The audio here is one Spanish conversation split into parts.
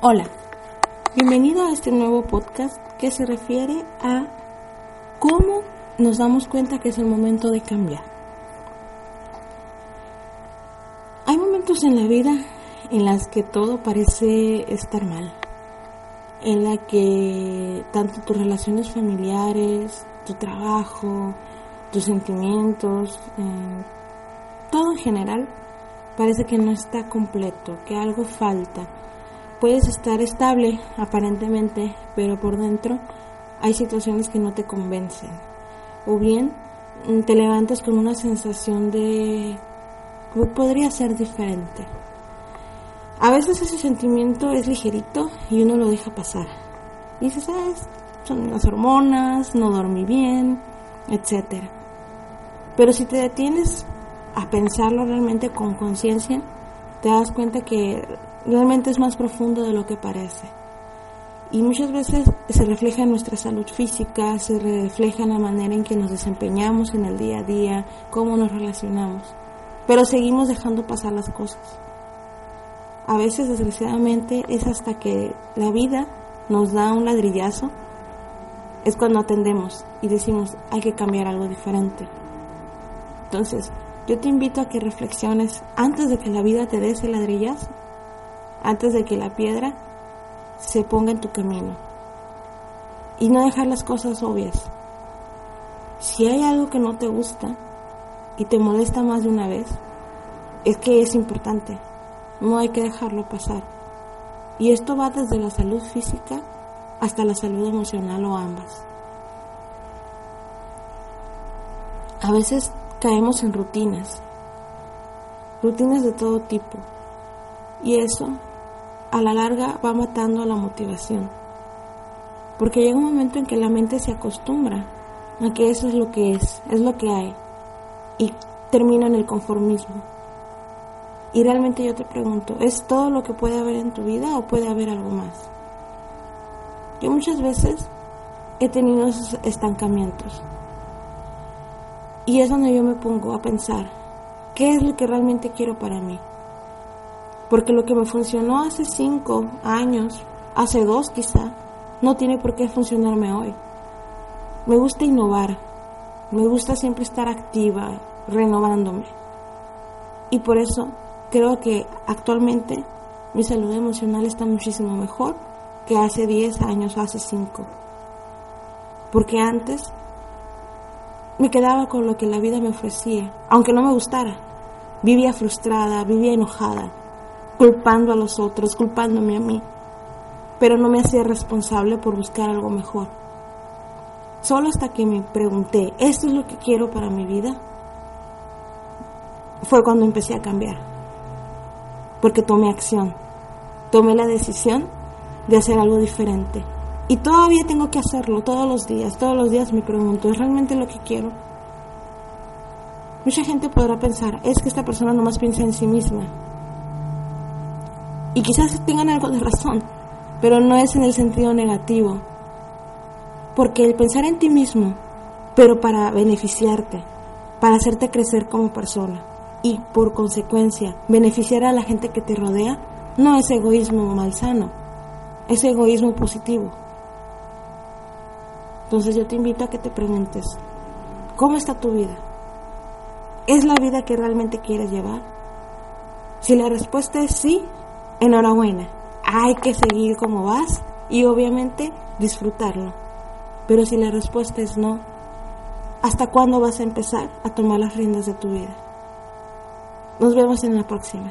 Hola, bienvenido a este nuevo podcast que se refiere a cómo nos damos cuenta que es el momento de cambiar. Hay momentos en la vida en las que todo parece estar mal, en la que tanto tus relaciones familiares, tu trabajo, tus sentimientos, eh, todo en general parece que no está completo, que algo falta. Puedes estar estable aparentemente, pero por dentro hay situaciones que no te convencen. O bien mm, te levantas con una sensación de podría ser diferente. A veces ese sentimiento es ligerito y uno lo deja pasar. Y dices, ah, son las hormonas, no dormí bien, etc. Pero si te detienes a pensarlo realmente con conciencia, te das cuenta que realmente es más profundo de lo que parece. Y muchas veces se refleja en nuestra salud física, se refleja en la manera en que nos desempeñamos en el día a día, cómo nos relacionamos. Pero seguimos dejando pasar las cosas. A veces, desgraciadamente, es hasta que la vida nos da un ladrillazo, es cuando atendemos y decimos, hay que cambiar algo diferente. Entonces, yo te invito a que reflexiones antes de que la vida te dé ese ladrillazo, antes de que la piedra se ponga en tu camino. Y no dejar las cosas obvias. Si hay algo que no te gusta y te molesta más de una vez, es que es importante. No hay que dejarlo pasar. Y esto va desde la salud física hasta la salud emocional o ambas. A veces caemos en rutinas, rutinas de todo tipo, y eso a la larga va matando la motivación, porque llega un momento en que la mente se acostumbra a que eso es lo que es, es lo que hay, y termina en el conformismo. Y realmente yo te pregunto, ¿es todo lo que puede haber en tu vida o puede haber algo más? Yo muchas veces he tenido esos estancamientos y es donde yo me pongo a pensar, ¿qué es lo que realmente quiero para mí? Porque lo que me funcionó hace cinco años, hace dos quizá, no tiene por qué funcionarme hoy. Me gusta innovar, me gusta siempre estar activa, renovándome. Y por eso creo que actualmente mi salud emocional está muchísimo mejor que hace 10 años o hace 5. Porque antes me quedaba con lo que la vida me ofrecía, aunque no me gustara. Vivía frustrada, vivía enojada, culpando a los otros, culpándome a mí, pero no me hacía responsable por buscar algo mejor. Solo hasta que me pregunté, ¿esto es lo que quiero para mi vida? Fue cuando empecé a cambiar, porque tomé acción, tomé la decisión de hacer algo diferente. Y todavía tengo que hacerlo todos los días. Todos los días me pregunto, ¿es realmente lo que quiero? Mucha gente podrá pensar, es que esta persona nomás piensa en sí misma. Y quizás tengan algo de razón, pero no es en el sentido negativo. Porque el pensar en ti mismo, pero para beneficiarte, para hacerte crecer como persona y por consecuencia beneficiar a la gente que te rodea, no es egoísmo malsano, es egoísmo positivo. Entonces yo te invito a que te preguntes, ¿cómo está tu vida? ¿Es la vida que realmente quieres llevar? Si la respuesta es sí, enhorabuena. Hay que seguir como vas y obviamente disfrutarlo. Pero si la respuesta es no, ¿hasta cuándo vas a empezar a tomar las riendas de tu vida? Nos vemos en la próxima.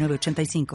906985.